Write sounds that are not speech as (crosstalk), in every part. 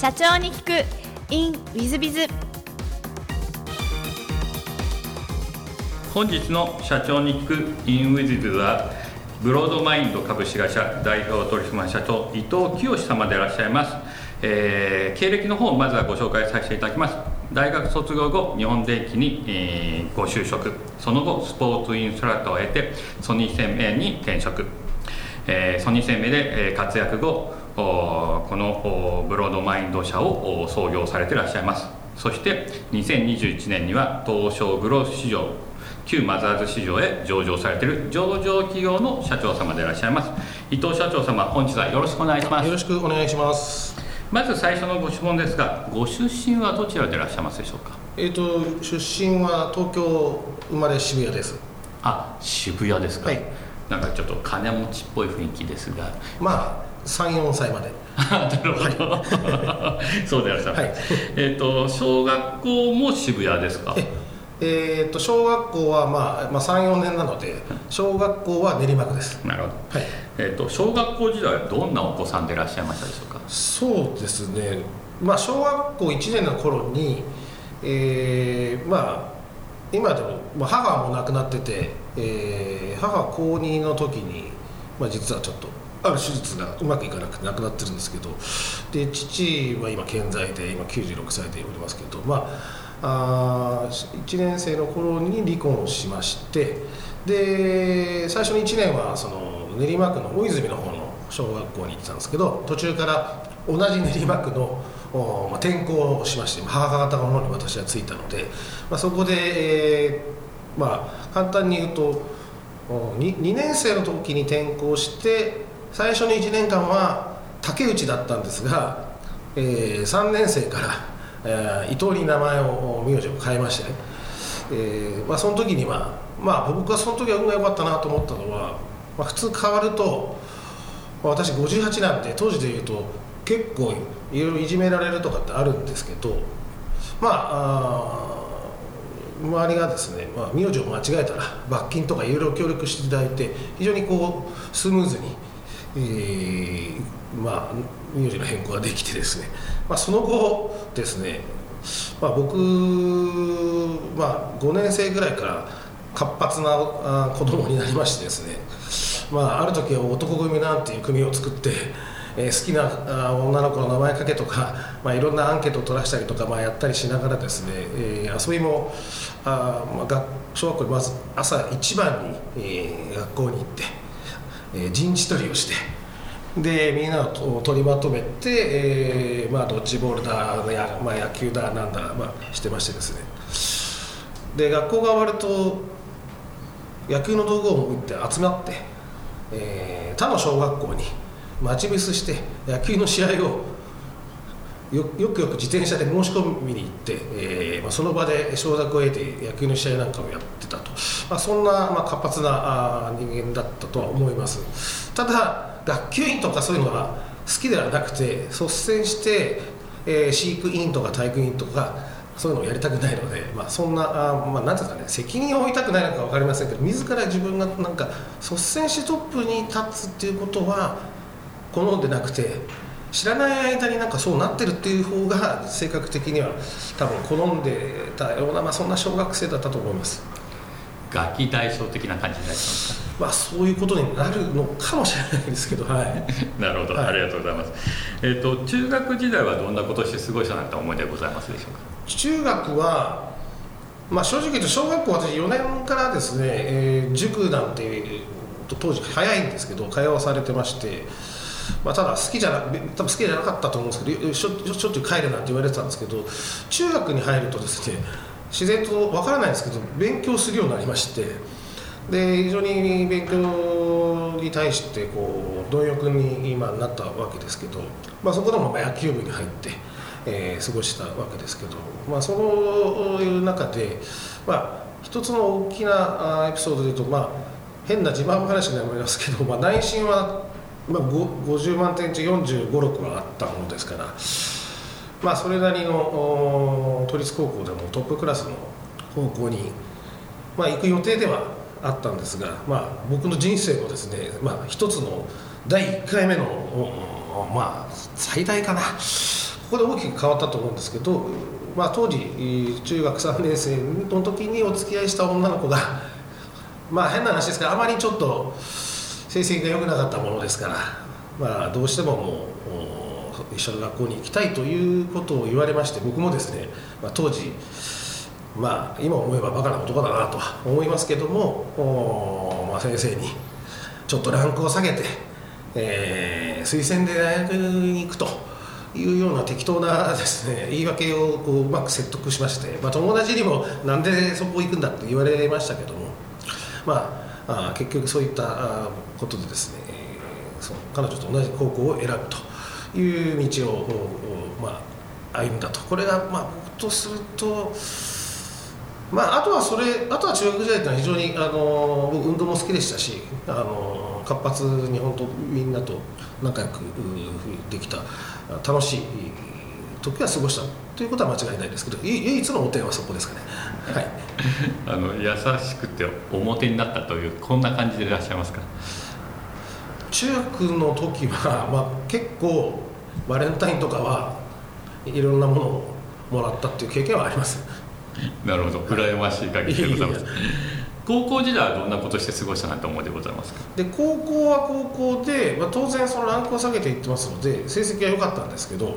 社長に聞く。In ウィズビズ本日の社長に聞く。In ウィズビズはブロードマインド株式会社代表取締社長伊藤清様でいらっしゃいます、えー経歴の方をまずはご紹介させていただきます。大学卒業後日本電機に、えーご就職。その後スポーツインストラクターを経てソニー生命に転職。えーソニー生命で、えー活躍後このブロードマインド社を創業されていらっしゃいます。そして2021年には東証グロース市場旧マザーズ市場へ上場されている上場企業の社長様でいらっしゃいます。伊藤社長様本日はよろしくお願いします。よろしくお願いします。まず最初のご質問ですがご出身はどちらでいらっしゃいますでしょうか？えっ、と出身は東京生まれ渋谷です。あ渋谷ですか、はい。なんかちょっと金持ちっぽい雰囲気ですが。まあ三四歳まで。(laughs) なるほど、(laughs) そうでいらっしゃいます、はいえっ、と小学校も渋谷ですか？えっ、と小学校はまあまあ三四年なので小学校は練馬区です。なるほどはい。えっ、と小学校時代はどんなお子さんでいらっしゃいましたでしょうか？そうですね。まあ小学校一年の頃に、えーまあ今でも、まあ、母も亡くなってて、えー母は高2の時に、まあ、実はちょっとある手術がうまくいかなくて亡くなってるんですけどで父は今健在で今96歳でおりますけどまああ1年生の頃に離婚しましてで最初の1年はその練馬区の大泉の方の小学校に行ってたんですけど途中から同じ練馬区のまあ、転校をしまして母方の方に私は着いたので、まあ、そこで、えーまあ、簡単に言うと 2, 2年生の時に転校して最初の1年間は竹内だったんですが、えー3年生から、えー伊藤に名前を名字を変えましてね、えーまあ、その時には、まあ、僕はその時は運が良かったなと思ったのは、まあ、普通変わるとまあ私58なんで当時で言うと結構いろいろいじめられるとかってあるんですけどまああ周りがですね、まあ、名字を間違えたら罰金とかいろいろ協力していただいて非常にこうスムーズに、えーまあ、名字の変更ができてですね、まあ、その後ですね、まあ、僕、まあ、5年生ぐらいから活発なあ子供になりましてですね。まあ、ある時は男組なんていう組を作って、えー好きな女の子の名前かけとか、まあ、いろんなアンケートを取らせたりとか、まあ、やったりしながらですね、えー遊びもあ、まあ、小学校にまず朝一番に、えー学校に行って、えー陣地取りをしてでみんなを取りまとめて、えーまあ、ドッジボールだや、まあ、野球だなんだ、まあ、してましてですね。で学校が終わると野球の道具を持って集まって、えー他の小学校に待ち伏せして野球の試合をよよくよく自転車で申し込みに行って、えーまあ、その場で承諾を得て野球の試合なんかをやってたと、まあ、そんな、まあ、活発なあ人間だったとは思いますただ学級委員とかそういうのは好きではなくて率先して、えー飼育委員とか体育委員とかそういうのをやりたくないので、まあ、そんな、あまあ、ていうかね、責任を負いたくないのか分かりませんけど、自ら自分がなんか率先してトップに立つっていうことは、好んでなくて、知らない間になんかそうなってるっていう方が、性格的には多分好んでたような、まあ、そんな小学生だったと思います。ガキ大将的な感じになりますまあ、そういうことになるのかもしれないですけど、はい。か (laughs) なるほど、はい。ありがとうございます。えっ、と中学時代はどんなことをして過ごしたなんて思い出ございますでしょうか？中学は、まあ、正直言うと小学校私4年からですね、えー塾なんて当時早いんですけど通わされてまして、まあ、ただ好きじゃな多分好きじゃなかったと思うんですけどしょしょっちゅう帰るなんて言われてたんですけど中学に入るとですね自然とわからないんですけど勉強するようになりましてで非常に勉強に対してこう貪欲に今なったわけですけど、まあ、そこでも野球部に入って、えー過ごしたわけですけど、まあ、そういう中で、まあ、一つの大きなエピソードで言うと、まあ、変な自慢話になりますけど、まあ、内心は、まあ、50万点中45、6はあったものですから、まあ、それなりの都立高校でもトップクラスの高校に、まあ、行く予定ではあったんですが、まあ、僕の人生のですね、まあ、一つの第1回目の、まあ、最大かな。ここで大きく変わったと思うんですけど、まあ、当時中学3年生の時にお付き合いした女の子がまあ変な話ですけどあまりちょっと成績が良くなかったものですから、まあ、どうしてももう一緒の学校に行きたいということを言われまして僕もですね、まあ、当時まあ今思えばバカな男だなとは思いますけども、まあ、先生にちょっとランクを下げて、えー、推薦で大学に行くというような適当なですね言い訳をこううまく説得しまして、まあ、友達にもなんでそこ行くんだって言われましたけどもまああ結局そういったことでですねその彼女と同じ高校を選ぶと。いう道を、まあ、歩んだと。これがまあ僕とすると。まあ、あとはそれあとは中学時代というのは非常にあの僕運動も好きでしたしあの活発に本当みんなと仲良くできた楽しい時は過ごしたということは間違いないですけど唯一の汚点はそこですかね、はい、(laughs) あの優しくて表になったというこんな感じでいらっしゃいますか？中学の時は、(laughs) まあ、結構バレンタインとかはいろんなものをもらったっていう経験はあります。なるほど。羨ましい限りでございます。高校時代はどんなことして過ごしたなと思いでございますか？で高校は高校で、まあ、当然そのランクを下げていってますので成績は良かったんですけど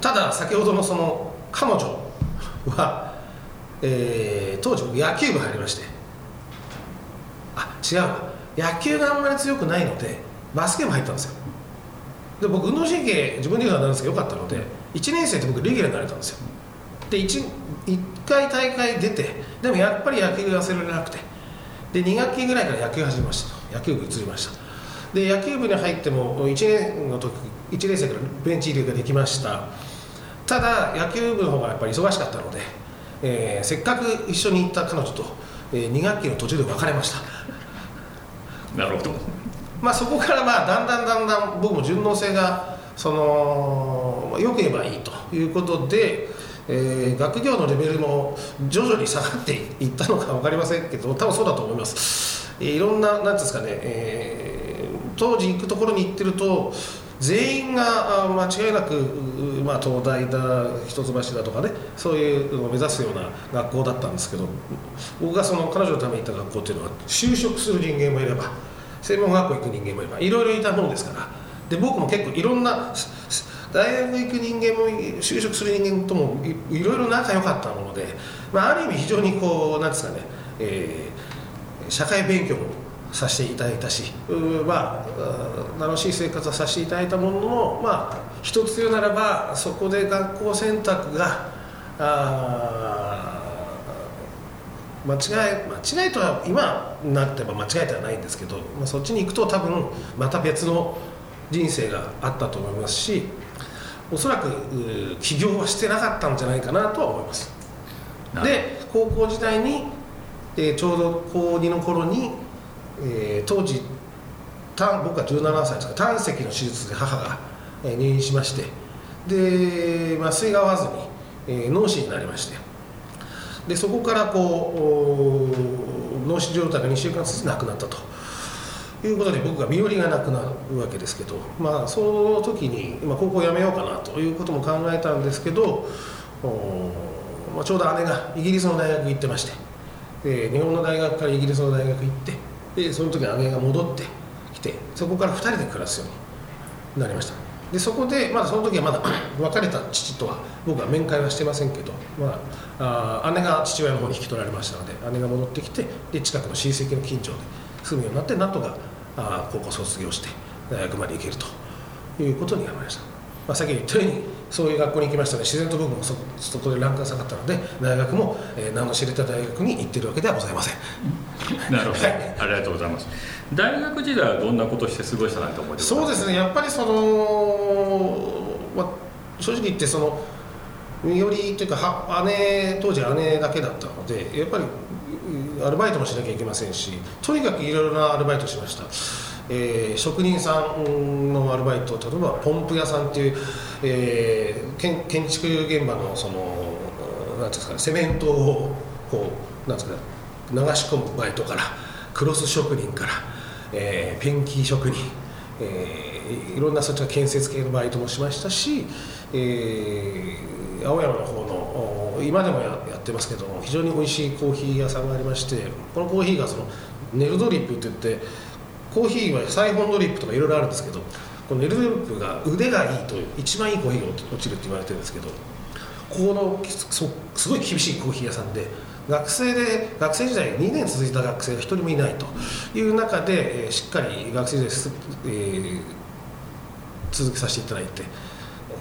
ただ先ほどのその彼女は、えー、当時野球部入りまして。あ違うわ野球があんまり強くないのでバスケ部入ったんですよ。で僕運動神経自分で言うのはなんですけど良かったので1年生って僕レギュラーになれたんですよ。で 1, 1回大会出てでもやっぱり野球が忘れられなくてで2学期ぐらいから野球始めました。野球部移りました。で野球部に入っても1年の時1年生からベンチ入りができました。ただ野球部の方がやっぱり忙しかったので、えー、せっかく一緒に行った彼女と、えー、2学期の途中で別れました。なるほど。まあそこからまあだんだんだんだん僕も順応性がそのよく言えばいいということでえー、学業のレベルも徐々に下がっていったのか分かりませんけど多分そうだと思います、えー、いろんな何ですかね、えー、当時行くところに行ってると全員が間違いなく、まあ、東大だ一橋だとかねそういうのを目指すような学校だったんですけど僕がその彼女のために行った学校っていうのは就職する人間もいれば専門学校行く人間もいいろいろいたものですから。で僕も結構いろんな大学行く人間も就職する人間ともいろいろ仲良かったもので、まあ、ある意味非常にこうなんですかね、えー、社会勉強もさせていただいたしまあ楽しい生活はさせていただいたもののまあ一つ言うならばそこで学校選択があ間違い間違いとは今になってば間違いではないんですけど、まあ、そっちに行くと多分また別の人生があったと思いますしおそらく起業はしてなかったんじゃないかなとは思います。で高校時代に、えー、ちょうど高2の頃に、えー、当時僕は17歳ですか胆石の手術で母が、えー、入院しましてで麻酔が合わずに、えー、脳死になりましてでそこからこう脳死状態が2週間ずつ亡くなったと。いうことで僕が身寄りがなくなるわけですけど、まあ、その時に、まあ、高校を辞めようかなということも考えたんですけど、まあ、ちょうど姉がイギリスの大学行ってましてで日本の大学からイギリスの大学行ってでその時姉が戻ってきてそこから2人で暮らすようになりました。でそこでまだその時はまだ (clears throat) 別れた父とは僕は面会はしてませんけど、まあ、あ姉が父親の方に引き取られましたので姉が戻ってきてで近くの親戚の近所で住むようになってなんとかあ高校卒業して大学まで行けるということになりました、まあ、先に言ったようにそういう学校に行きましたので自然と僕もそそこでランクが下がったので大学も、えー、名の知れた大学に行ってるわけではございません。なるほど、はい、ありがとうございます。大学時代はどんなことして過ごしたなと思いますそうですね。やっぱりその、まあ、正直言ってその身寄りというかは姉当時姉だけだったのでやっぱりアルバイトもしなきゃいけませんしとにかくいろいろなアルバイトしました、えー、職人さんのアルバイト例えばポンプ屋さんっていう、えー、建建築現場のそのなんですか、ね、セメントをこうなんですか、ね流し込むバイトからクロス職人から、えー、ペンキ職人、えーいろんなそっちは建設系のバイトもしましたし、えー青山の方の今でもやってますけど非常に美味しいコーヒー屋さんがありましてこのコーヒーがそのネルドリップって言ってコーヒーはサイフォンドリップとかいろいろあるんですけどこのネルドリップが腕がいいという一番いいコーヒーが落ちるって言われてるんですけどここのそすごい厳しいコーヒー屋さんで学生で学生時代2年続いた学生が一人もいないという中で、えーしっかり学生時代、えー続けさせていただいて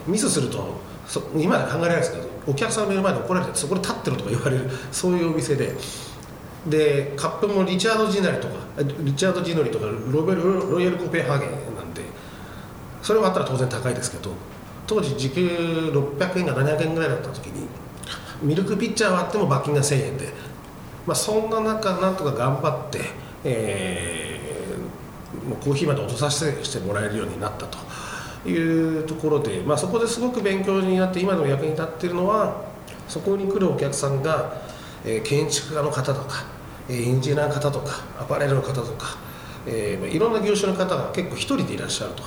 ミスするとそ今で考えられないですけどお客さんの目の前で怒られてそこで立ってるとか言われるそういうお店ででカップもリチャード・ジナリとかリチャード・ジノリとかロベルロイヤル・コペンハーゲンなんでそれはあったら当然高いですけど当時時給600円か700円ぐらいだった時にミルクピッチャー割っても罰金が1000円で、まあ、そんな中なんとか頑張って、えーもうコーヒーまで落とさせてもらえるようになったというところで、まあ、そこですごく勉強になって今でも役に立っているのはそこに来るお客さんが、えー建築家の方とか、えエンジニアの方とかアパレルの方とか、えーまあいろんな業種の方が結構一人でいらっしゃると。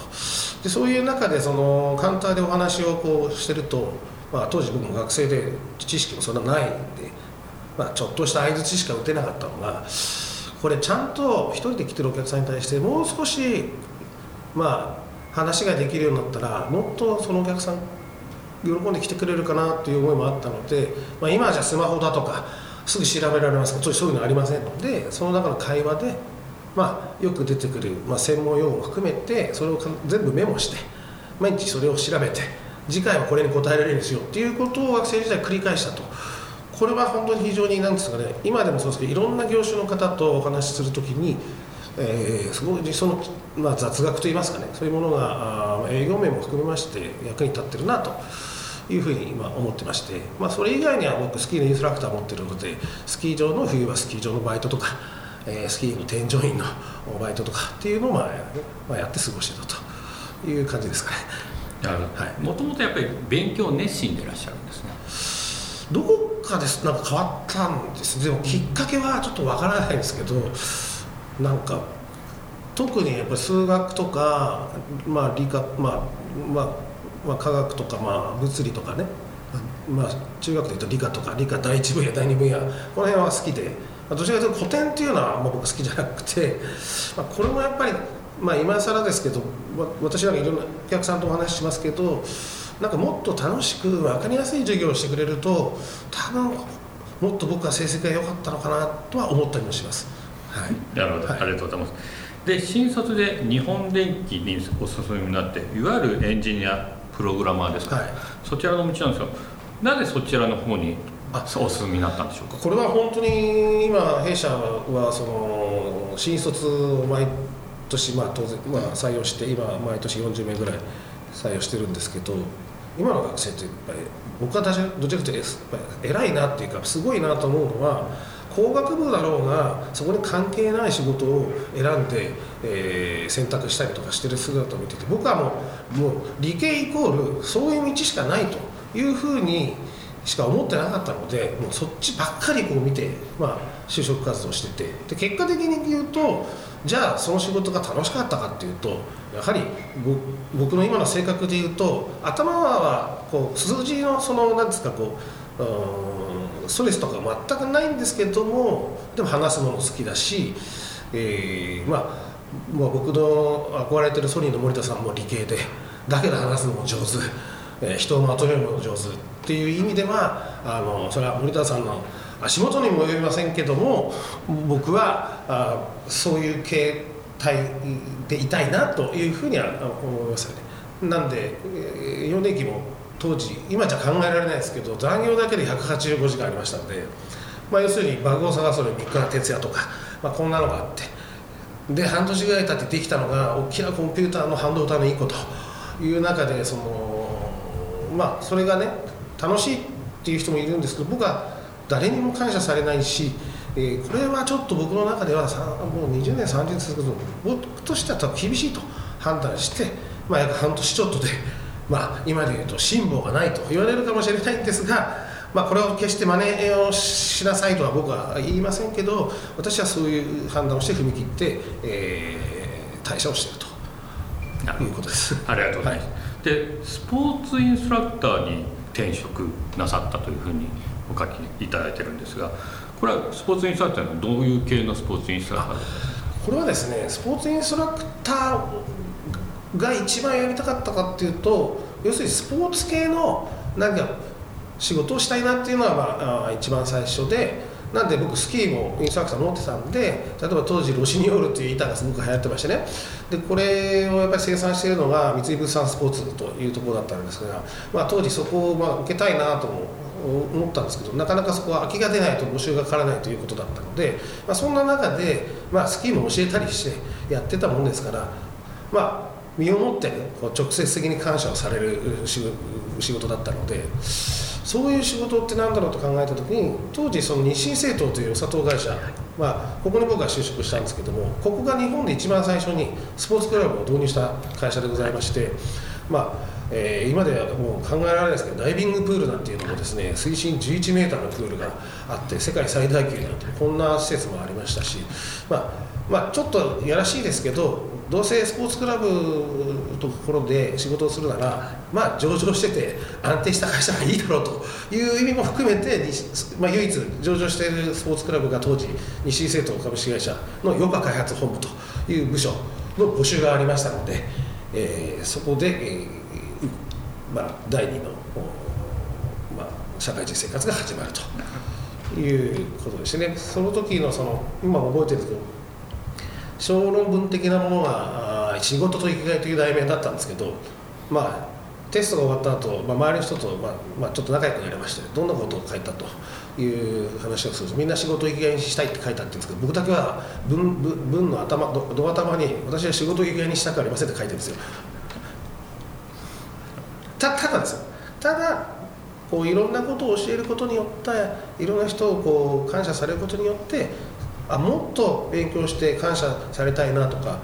でそういう中でそのカウンターでお話をこうしてると、まあ、当時僕も学生で知識もそんなないんで、まあ、ちょっとした相づちしか打てなかったのがこれちゃんと一人で来てるお客さんに対してもう少しまあ話ができるようになったらもっとそのお客さん喜んで来てくれるかなっていう思いもあったので、まあ、今じゃスマホだとかすぐ調べられます。けどそういうのありませんのでその中の会話で、まあ、よく出てくる、まあ、専門用語も含めてそれを全部メモして毎日それを調べて次回はこれに答えられるようにしよっていうことを学生時代繰り返したと。これは本当に非常になんですかね今でもそうですけどいろんな業種の方とお話しするときにえー、すごいその、まあ、雑学といいますかねそういうものがあ営業面も含めまして役に立ってるなと。いうふうに今思ってまして、まあ、それ以外には僕スキーのインストラクター持ってるのでスキー場の冬はスキー場のバイトとか、えースキーの添乗員のバイトとかっていうのを、まあまあ、やって過ごしてたという感じですかね。もともとやっぱり勉強熱心でいらっしゃるんですね。どこかですなんか変わったんです。でもきっかけはちょっとわからないんですけどなんか特にやっぱり数学とか、まあ、理科、まあまあまあ、科学とか、まあ、物理とかね、まあ、中学でいうと理科とか理科第一分野第二分野この辺は好きで、まあ、どちらかというと古典っていうのはあんま僕好きじゃなくて、まあ、これもやっぱり、まあ、今更ですけどわ私なんかいろんなお客さんとお話ししますけどなんかもっと楽しく分かりやすい授業をしてくれると多分もっと僕は成績が良かったのかなとは思ったりもします。はい。なるほど、はい。ありがとうございます。で新卒で日本電機にお進みになっていわゆるエンジニアプログラマーですか、はい。そちらの道なんですよ。なぜそちらの方にあお進みになったんでしょうか？これは本当に今弊社はその新卒を毎年まあ当然まあ採用して今毎年40名ぐらい採用してるんですけど今の学生ってやっぱり僕はどちらかというと偉いなっていうかすごいなと思うのは工学部だろうがそこに関係ない仕事を選んで、えー選択したりとかしてる姿を見てて僕はもうもう理系イコールそういう道しかないというふうにしか思ってなかったのでもうそっちばっかりこう見て、まあ、就職活動してて。で結果的に言うとじゃあその仕事が楽しかったかっていうとやはり僕の今の性格で言うと頭はこう数字のそのなんですかこううんストレスとか全くないんですけどもでも話すのも好きだし、えーまあまあ、僕の憧れてるソニーの森田さんも理系でだけど話すのも上手、えー人をまとめるのも上手っていう意味ではあのそれは森田さんの足元にも及びませんけども僕はあそういう形態でいたいなというふうには思いますよね。なんで、えー、4年期も当時今じゃ考えられないですけど残業だけで185時間ありましたので、まあ、要するにバグを探すのに三倉哲也とか、まあ、こんなのがあってで半年ぐらい経ってできたのが大きなコンピューターの半導体のいいこという中でそのまあそれがね楽しいっていう人もいるんですけど僕は誰にも感謝されないし、えーこれはちょっと僕の中ではもう20年30年続くと僕としては厳しいと判断して、まあ、約半年ちょっとで、まあ、今で言うと辛抱がないと言われるかもしれないんですが、まあ、これを決して真似をしなさいとは僕は言いませんけど私はそういう判断をして踏み切って、えー退社をしているということです。ありがとうございます、はい、でスポーツインストラクターに転職なさったというふうにお書きいただいてるんですがこれはスポーツインストラクターのどういう系のスポーツインストラクターですか？これはですねスポーツインストラクターが一番やりたかったかっていうと要するにスポーツ系の何か仕事をしたいなっていうのは、まあ、一番最初でなんで僕スキーもインストラクター持ってたんで例えば当時ロシニオールっていう板がすごく流行ってましてね。でこれをやっぱり生産しているのが三井物産スポーツというところだったんですが、まあ、当時そこをまあ受けたいなと思ったんですけどなかなかそこは空きが出ないと募集がかからないということだったので、まあ、そんな中で、まあ、スキーも教えたりしてやってたもんですからまあ身をもって、こう直接的に感謝をされる仕事だったのでそういう仕事って何だろうと考えた時に当時その日清製糖というお砂糖会社、まあ、ここに僕は就職したんですけどもここが日本で一番最初にスポーツクラブを導入した会社でございまして、まあえー、今ではもう考えられないですけどダイビングプールなんていうのもですね水深11メーターのプールがあって世界最大級なんてこんな施設もありましたし、まあまあ、ちょっとやらしいですけどどうせスポーツクラブのところで仕事をするなら、まあ、上場してて安定した会社がいいだろうという意味も含めて、まあ、唯一上場しているスポーツクラブが当時西井製糖株式会社の余暇開発本部という部署の募集がありましたので、えー、そこで、えーまあ、第二の、まあ、社会人生活が始まるということですね。その時のその今覚えてるんですけど小論文的なものが「仕事と生きがい」という題名だったんですけどまあテストが終わった後、まあ周りの人と、まあまあ、ちょっと仲良くなりましてどんなことを書いたという話をするとみんな仕事生きがいにしたいって書いたって言うんですけど僕だけは文文文の頭どど頭に私は仕事生きがいにしたくありませんって書いてるんですよたただですよ。ただこういろんなことを教えることによっていろんな人をこう感謝されることによってあもっと勉強して感謝されたいなとか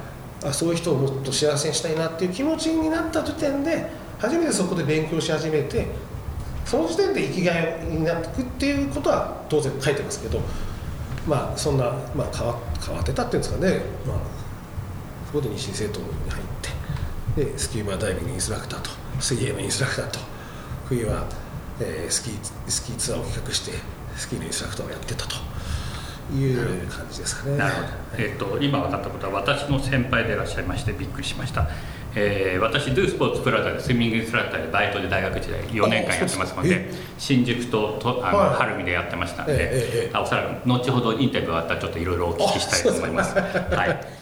あそういう人をもっと幸せにしたいなっていう気持ちになった時点で初めてそこで勉強し始めてその時点で生きがいになっていくっていうことは当然書いてますけどまあそんな、まあ、変わ変わってたっていうんですかね、まあ、そこで日清政党に入ってでスキューバーダイビングインストラクターと。水泳のインストラクターと冬は、えー、スキースキーツアーを企画してスキーのインストラクターをやってたと。いう感じですかね。なるほど。えっ、ー、と今分かったことは私の先輩でいらっしゃいましてびっくりしました。えー、私ドゥスポーツプラザでスイミングインストラクターでバイトで大学時代4年間やってますので新宿ととあの、はい、晴海でやってましたんで、ええ、おそらく後ほどインタビューがあったらちょっといろいろお聞きしたいと思います。はい